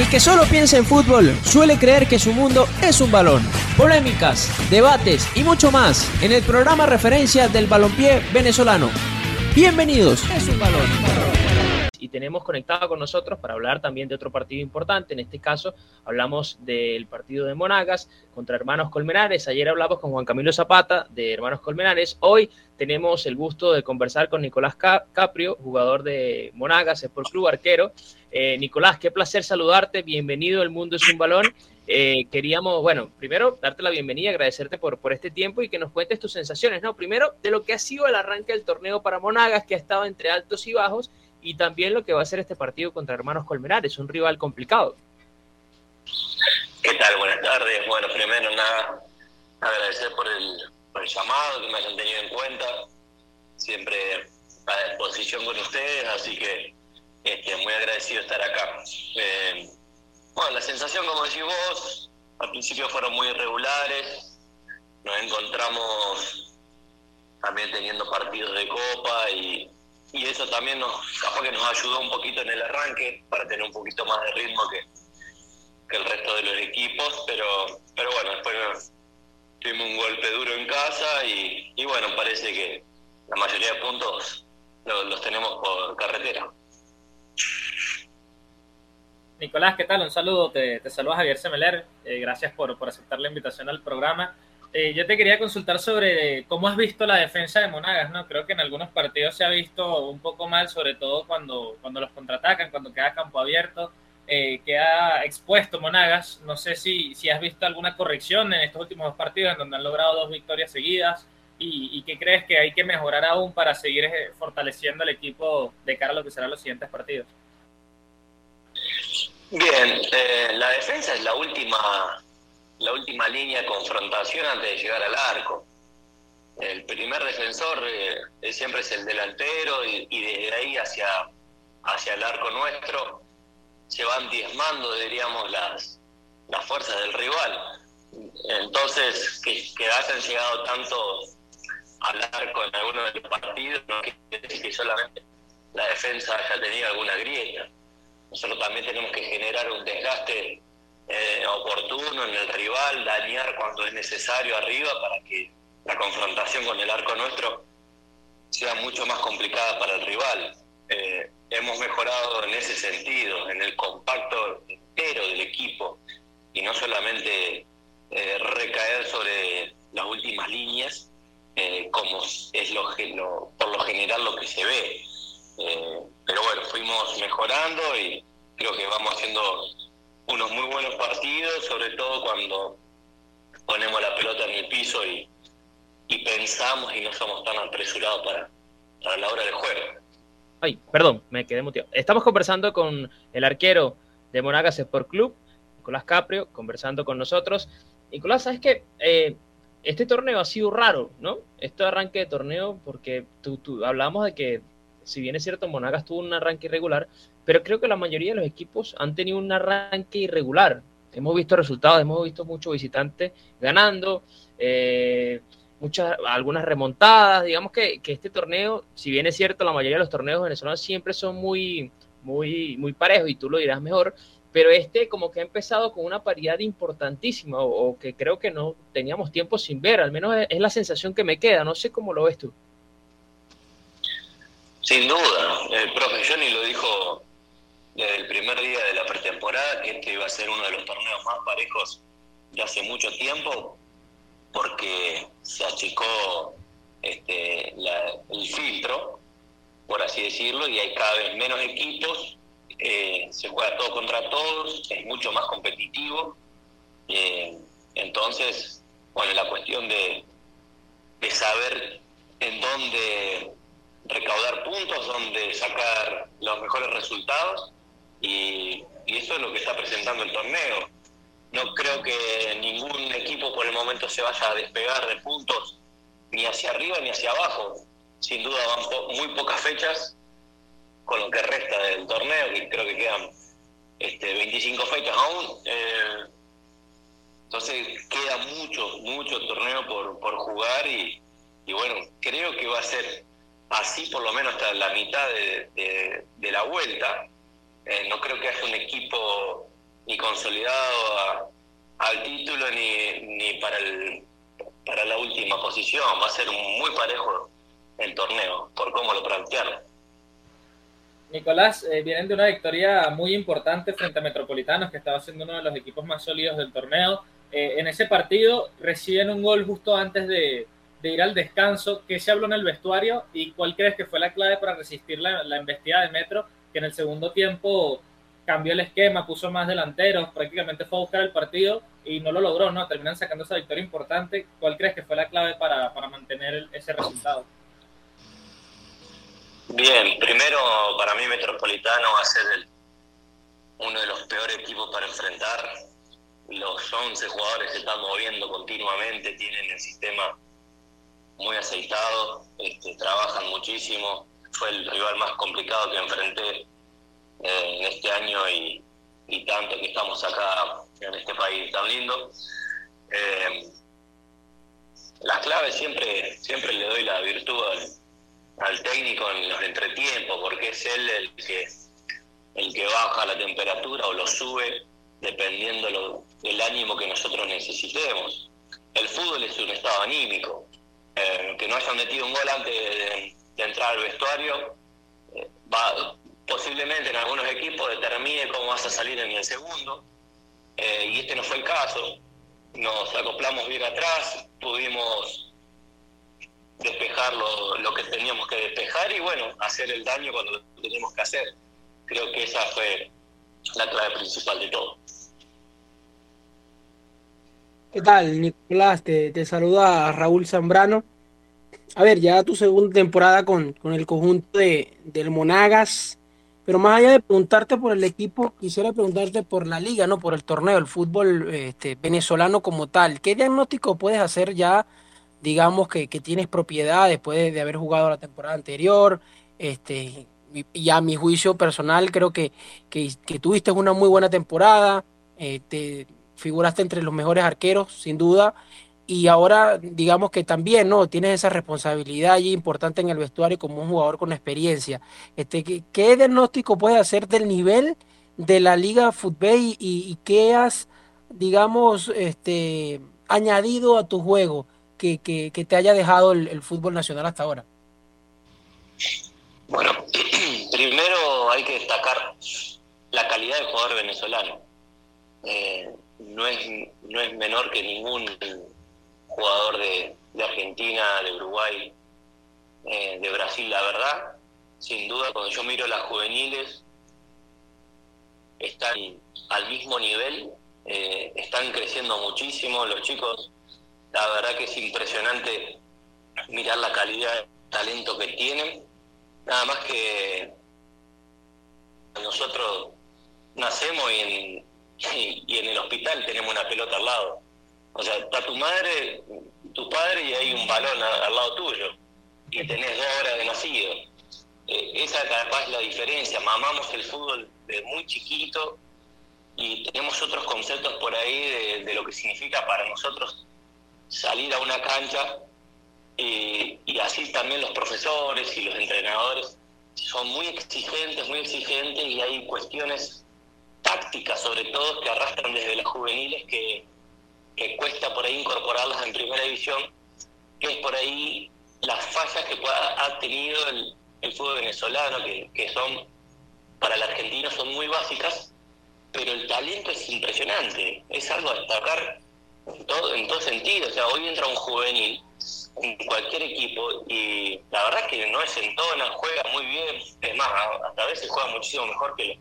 El que solo piensa en fútbol suele creer que su mundo es un balón. Polémicas, debates y mucho más en el programa referencia del balompié venezolano. Bienvenidos. Un balón. Y tenemos conectado con nosotros para hablar también de otro partido importante. En este caso, hablamos del partido de Monagas contra Hermanos Colmenares. Ayer hablamos con Juan Camilo Zapata de Hermanos Colmenares. Hoy tenemos el gusto de conversar con Nicolás Caprio, jugador de Monagas, Sport Club, arquero. Eh, Nicolás, qué placer saludarte. Bienvenido al Mundo es un Balón. Eh, queríamos, bueno, primero darte la bienvenida, agradecerte por, por este tiempo y que nos cuentes tus sensaciones, ¿no? Primero, de lo que ha sido el arranque del torneo para Monagas, que ha estado entre altos y bajos, y también lo que va a ser este partido contra Hermanos Colmenares, un rival complicado. ¿Qué tal? Buenas tardes. Bueno, primero nada, agradecer por el, llamado, que me hayan tenido en cuenta. Siempre a disposición con ustedes, así que este, muy agradecido de estar acá. Eh, bueno, la sensación, como decís vos, al principio fueron muy irregulares. Nos encontramos también teniendo partidos de copa y, y eso también nos, capaz que nos ayudó un poquito en el arranque para tener un poquito más de ritmo que, que el resto de los equipos, pero, pero bueno, después tuvimos un golpe duro en casa y, y bueno, parece que la mayoría de puntos los, tenemos por carretera. Nicolás, ¿qué tal? Un saludo, te, te saluda Javier Semeler, eh, gracias por, por, aceptar la invitación al programa. Eh, yo te quería consultar sobre cómo has visto la defensa de Monagas, ¿no? Creo que en algunos partidos se ha visto un poco mal, sobre todo cuando, cuando los contraatacan, cuando queda campo abierto, eh, queda expuesto Monagas. No sé si, si has visto alguna corrección en estos últimos dos partidos en donde han logrado dos victorias seguidas y, qué crees que hay que mejorar aún para seguir eh, fortaleciendo el equipo de cara a lo que serán los siguientes partidos. Bien, eh, la defensa es la última, la última línea de confrontación antes de llegar al arco. El primer defensor eh, siempre es el delantero y, desde ahí hacia, hacia el arco nuestro se van diezmando, diríamos, las, las fuerzas del rival. Entonces, que, que hayan llegado tanto al arco en alguno de los partidos no quiere decir que solamente la defensa haya tenido alguna grieta nosotros también tenemos que generar un desgaste eh, oportuno en el rival, dañar cuando es necesario arriba para que la confrontación con el arco nuestro sea mucho más complicada para el rival. Eh, hemos mejorado en ese sentido, en el compacto entero del equipo y no solamente eh, recaer sobre las últimas líneas, eh, como es lo, lo, por lo general lo que se ve. Pero bueno, fuimos mejorando y creo que vamos haciendo unos muy buenos partidos, sobre todo cuando ponemos la pelota en el piso y, pensamos y no somos tan apresurados para, para la hora del juego. Ay, perdón, me quedé muteado. Estamos conversando con el arquero de Monagas Sport Club, Nicolás Caprio, conversando con nosotros. Nicolás, ¿sabes qué? Eh, este torneo ha sido raro, ¿no? Este arranque de torneo, porque tú, tú hablamos de que si bien es cierto, Monagas tuvo un arranque irregular, pero creo que la mayoría de los equipos han tenido un arranque irregular. Hemos visto resultados, hemos visto muchos visitantes ganando, eh, muchas, algunas remontadas. Digamos que, que, este torneo, si bien es cierto, la mayoría de los torneos venezolanos siempre son muy, muy, muy parejos y tú lo dirás mejor, pero este como que ha empezado con una paridad importantísima o, o que creo que no teníamos tiempo sin ver, al menos es, es la sensación que me queda, no sé cómo lo ves tú. Sin duda, el profe Johnny lo dijo desde el primer día de la pretemporada que este iba a ser uno de los torneos más parejos de hace mucho tiempo porque se achicó este, el filtro, por así decirlo, y hay cada vez menos equipos, eh, se juega todo contra todos, es mucho más competitivo. Eh, entonces, bueno, la cuestión de, de saber en dónde recaudar puntos, donde sacar los mejores resultados y, eso es lo que está presentando el torneo. No creo que ningún equipo por el momento se vaya a despegar de puntos ni hacia arriba ni hacia abajo. Sin duda van po muy pocas fechas con lo que resta del torneo, que creo que quedan este, 25 fechas aún. Eh, entonces queda mucho, mucho torneo por, por jugar y bueno, creo que va a ser así por lo menos hasta la mitad de, la vuelta. Eh, no creo que haya un equipo ni consolidado al título ni, ni para, el, para la última posición. Va a ser muy parejo el torneo, por cómo lo plantearon. Nicolás, eh, vienen de una victoria muy importante frente a Metropolitanos, que estaba siendo uno de los equipos más sólidos del torneo. Eh, en ese partido reciben un gol justo antes de, ir al descanso. ¿Qué se habló en el vestuario y cuál crees que fue la clave para resistir la, la embestida de Metro, que en el segundo tiempo cambió el esquema, puso más delanteros, prácticamente fue a buscar el partido y no lo logró, ¿no? Terminan sacando esa victoria importante. ¿Cuál crees que fue la clave para, para mantener ese resultado? Bien, primero para mí Metropolitano va a ser el, uno de los peores equipos para enfrentar. Los 11 jugadores se están moviendo continuamente, tienen el sistema muy aceitado, este, trabajan muchísimo. Fue el rival más complicado que enfrenté eh, en este año y, tanto que estamos acá en este país tan lindo. Eh, las claves siempre, siempre le doy la virtud al, técnico en los entretiempos, porque es él el que, el que baja la temperatura o lo sube dependiendo del ánimo que nosotros necesitemos. El fútbol es un estado anímico. Eh, que no hayan metido un gol antes de, entrar al vestuario, eh, va, posiblemente en algunos equipos determine cómo vas a salir en el segundo, eh, y este no fue el caso. Nos acoplamos bien atrás, pudimos despejar lo, que teníamos que despejar y bueno, hacer el daño cuando lo teníamos que hacer. Creo que esa fue la clave principal de todo. ¿Qué tal, Nicolás? Te, te saluda Raúl Zambrano. A ver, ya tu segunda temporada con, con el conjunto de, del Monagas, pero más allá de preguntarte por el equipo, quisiera preguntarte por la liga, no por el torneo, el fútbol este, venezolano como tal. ¿Qué diagnóstico puedes hacer ya digamos que, tienes propiedad después de, haber jugado la temporada anterior. Este, y a mi juicio personal creo que, que, tuviste una muy buena temporada, eh, figuraste entre los mejores arqueros, sin duda, y ahora digamos que también no tienes esa responsabilidad allí importante en el vestuario como un jugador con experiencia. Este, ¿qué, qué diagnóstico puedes hacer del nivel de la Liga Fútbol y, y, qué has, digamos, este, añadido a tu juego? que, te haya dejado el, fútbol nacional hasta ahora? Bueno, primero hay que destacar la calidad del jugador venezolano. Eh, no, es, no es menor que ningún jugador de, Argentina, de Uruguay, eh, de Brasil, la verdad. Sin duda, cuando yo miro las juveniles, están al mismo nivel, eh, están creciendo muchísimo, los chicos la verdad que es impresionante mirar la calidad de talento que tienen. Nada más que nosotros nacemos y en, y, en el hospital tenemos una pelota al lado. O sea, está tu madre, tu padre y hay un balón al, lado tuyo. Y tenés dos horas de nacido. Eh, esa capaz es la diferencia. Mamamos el fútbol de muy chiquito y tenemos otros conceptos por ahí de lo que significa para nosotros salir a una cancha y así también los profesores y los entrenadores son muy exigentes, muy exigentes y hay cuestiones tácticas sobre todo que arrastran desde las juveniles que, que cuesta por ahí incorporarlas en primera división, que es por ahí las fallas que ha tenido el, fútbol venezolano, que, que son para el argentino son muy básicas, pero el talento es impresionante, es algo a destacar en todo, en todo sentido. O sea, hoy entra un juvenil en cualquier equipo y la verdad es que no es entona, juega muy bien, es más, hasta veces juega muchísimo mejor que,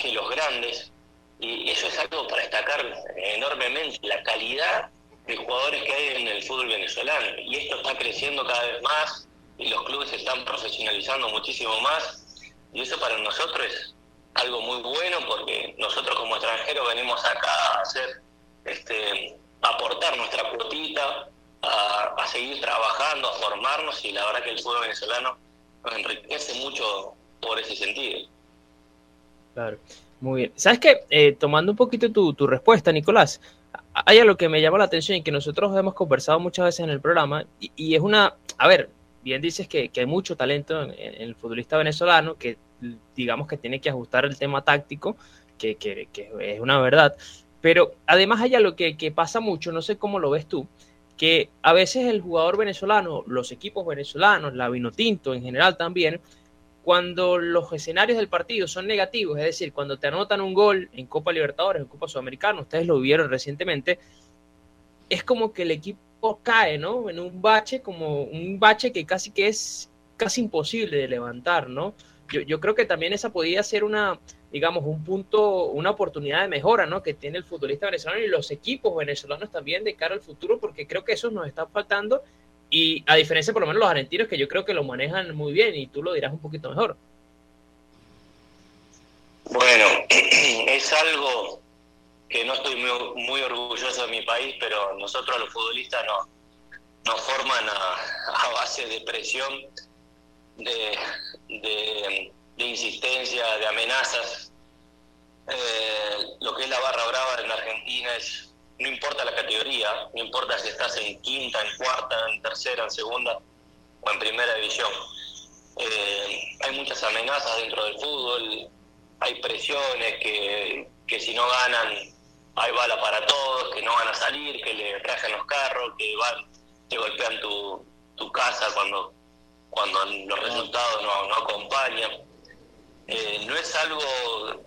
que los grandes. Y eso es algo para destacar enormemente, la calidad de jugadores que hay en el fútbol venezolano. Y esto está creciendo cada vez más y los clubes se están profesionalizando muchísimo más. Y eso para nosotros es algo muy bueno porque nosotros como extranjeros venimos acá a hacer este, aportar nuestra cuotita, a, seguir trabajando, a formarnos y la verdad que el fútbol venezolano nos enriquece mucho por ese sentido. Claro, muy bien. ¿Sabes qué? Eh, tomando un poquito tu, tu respuesta, Nicolás, hay algo que me llama la atención y que nosotros hemos conversado muchas veces en el programa y, es una, a ver, bien dices que, que hay mucho talento en, el futbolista venezolano que digamos que tiene que ajustar el tema táctico que, que, es una verdad. Pero además hay algo que, que pasa mucho, no sé cómo lo ves tú, que a veces el jugador venezolano, los equipos venezolanos, la Vinotinto en general también, cuando los escenarios del partido son negativos, es decir, cuando te anotan un gol en Copa Libertadores, en Copa Sudamericana, ustedes lo vieron recientemente, es como que el equipo cae, ¿no? En un bache, como un bache que casi que es casi imposible de levantar, ¿no? Yo, yo creo que también esa podría ser una, digamos, un punto, una oportunidad de mejora, ¿no? Que tiene el futbolista venezolano y los equipos venezolanos también de cara al futuro, porque creo que eso nos está faltando y a diferencia por lo menos los argentinos que yo creo que lo manejan muy bien y tú lo dirás un poquito mejor. Bueno, es algo que no estoy muy, orgulloso de mi país, pero nosotros los futbolistas no, nos forman a, base de presión, de, de, insistencia, de amenazas. Eh, lo que es la barra brava en Argentina es no importa la categoría, no importa si estás en quinta, en cuarta, en tercera, en segunda o en primera división. Eh, hay muchas amenazas dentro del fútbol, hay presiones que, que si no ganan hay bala para todos, que no van a salir, que le rajan los carros, que van, te golpean tu, tu casa cuando, cuando los resultados no, no acompañan. Eh, no es algo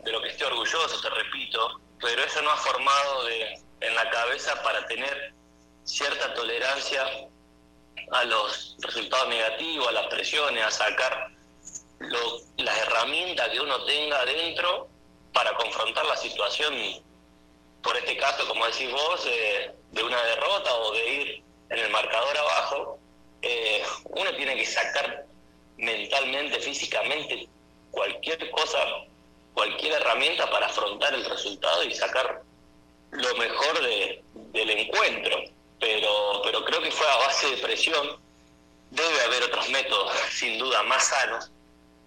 de lo que esté orgulloso, te repito, pero eso no ha formado de, en la cabeza para tener cierta tolerancia a los resultados negativos, a las presiones, a sacar las herramientas que uno tenga dentro para confrontar la situación, por este caso, como decís vos, eh, de una derrota o de ir en el marcador abajo, eh, uno tiene que sacar mentalmente, físicamente, cualquier cosa, cualquier herramienta para afrontar el resultado y sacar lo mejor de, del encuentro, pero, pero creo que fue a base de presión. Debe haber otros métodos, sin duda, más sanos.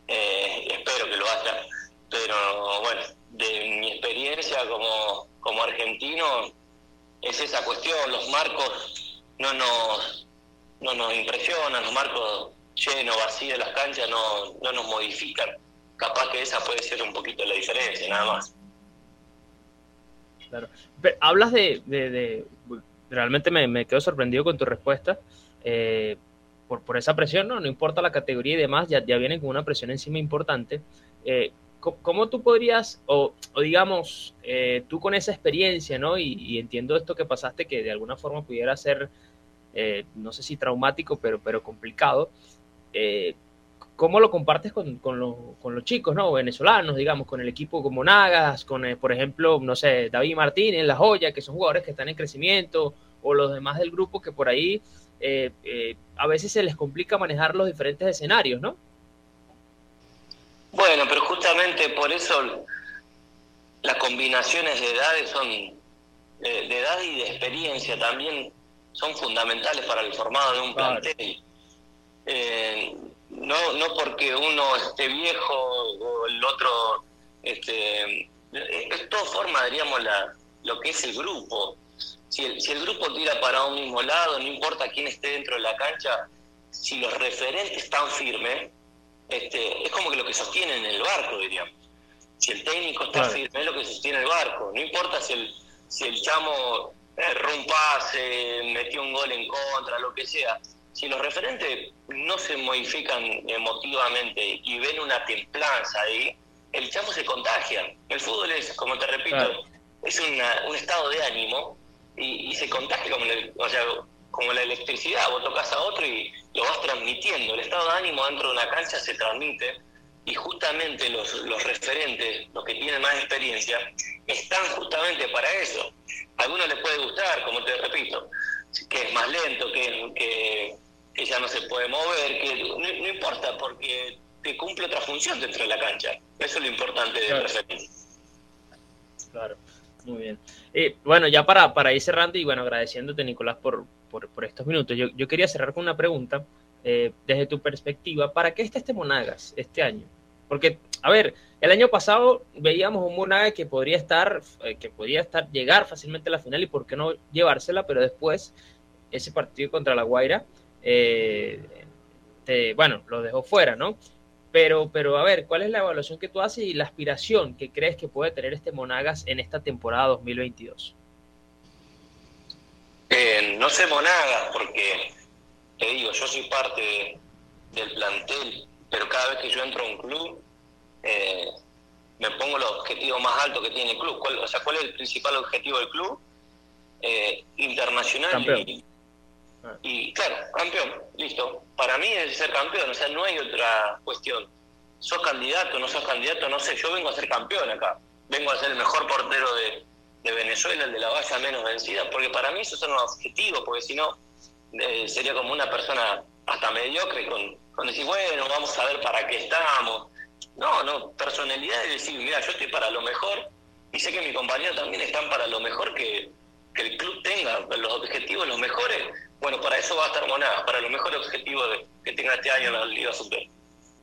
Eh, espero que lo haya. Pero bueno, de mi experiencia como, como argentino, es esa cuestión. Los marcos no nos, no nos impresionan, los marcos llenos, vacíos, las canchas no, no nos modifican. Capaz que esa puede ser un poquito la diferencia, nada más. Claro. hablas de, realmente me, quedo sorprendido con tu respuesta. Eh, por, por, esa presión, ¿no? no importa la categoría y demás, ya, ya vienen con una presión encima importante. Eh, ¿Cómo tú podrías, o, digamos, eh, tú con esa experiencia, ¿no? Y, entiendo esto que pasaste, que de alguna forma pudiera ser, no sé si traumático, pero, pero complicado, ¿Cómo lo compartes con, con, los chicos, ¿no? Venezolanos, digamos, con el equipo como Nagas, con, eh, por ejemplo, no sé, David Martínez, La Joya, que son jugadores que están en crecimiento, o los demás del grupo que por ahí eh, eh, a veces se les complica manejar los diferentes escenarios, ¿no? Bueno, pero justamente por eso las combinaciones de edades son, de, edad y de experiencia también son fundamentales para el formado de un plantel no, no porque uno esté viejo o el otro, este, es todo forma, diríamos, la, lo que es el grupo. Si el, si el grupo tira para un mismo lado, no importa quién esté dentro de la cancha, si los referentes están firmes, este, es como que lo que sostienen el barco, diríamos. Si el técnico está firme, es lo que sostiene el barco. No importa si el, si el chamo eh, se metió un gol en contra, lo que sea si los referentes no se modifican emotivamente y ven una templanza ahí, el chamo se contagia. El fútbol es, como te repito, es un estado de ánimo y, se contagia como, o sea, como la electricidad. Vos tocas a otro y lo vas transmitiendo. El estado de ánimo dentro de una cancha se transmite y justamente los, los referentes, los que tienen más experiencia, están justamente para eso. A algunos les puede gustar, como te repito, que es más lento, que, que que ya no se puede mover, que no, importa, porque te cumple otra función dentro de la cancha. Eso es lo importante de claro. Claro, muy bien. Eh, bueno, ya para, para ir cerrando y bueno, agradeciéndote, Nicolás, por, por, estos minutos, yo, yo, quería cerrar con una pregunta. Eh, desde tu perspectiva, ¿para qué está este Monagas este año? Porque, a ver, el año pasado veíamos un Monagas que podría estar, eh, que podría estar, llegar fácilmente a la final y por qué no llevársela, pero después ese partido contra la Guaira eh, bueno, lo dejó fuera, ¿no? Pero, pero a ver, ¿cuál es la evaluación que tú haces y la aspiración que crees que puede tener este Monagas en esta temporada 2022? Eh, no sé Monagas porque, te digo, yo soy parte del plantel, pero cada vez que yo entro a un club, eh, me pongo los objetivos más altos que tiene el club. o sea, ¿cuál es el principal objetivo del club? Eh, internacional y, y, claro, campeón, listo. Para mí es ser campeón, o sea, no hay otra cuestión. Sos candidato, no sos candidato, no sé, yo vengo a ser campeón acá. Vengo a ser el mejor portero de, de Venezuela, el de la valla menos vencida, porque para mí esos son los objetivos, porque si no, eh, sería como una persona hasta mediocre con, con decir, bueno, vamos a ver para qué estamos. No, no, personalidad es decir, mira, yo estoy para lo mejor y sé que mi compañero también están para lo mejor que, el club tenga, los objetivos los mejores. Bueno, para eso va a estar Monada, para los mejores objetivos que tenga este año la Liga Super.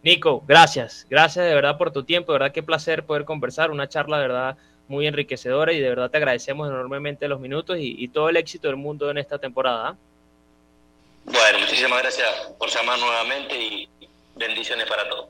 Nico, gracias, gracias de verdad por tu tiempo, de verdad qué placer poder conversar, una charla de verdad muy enriquecedora y de verdad te agradecemos enormemente los minutos y, todo el éxito del mundo en esta temporada. Bueno, muchísimas gracias por llamar nuevamente y bendiciones para todos.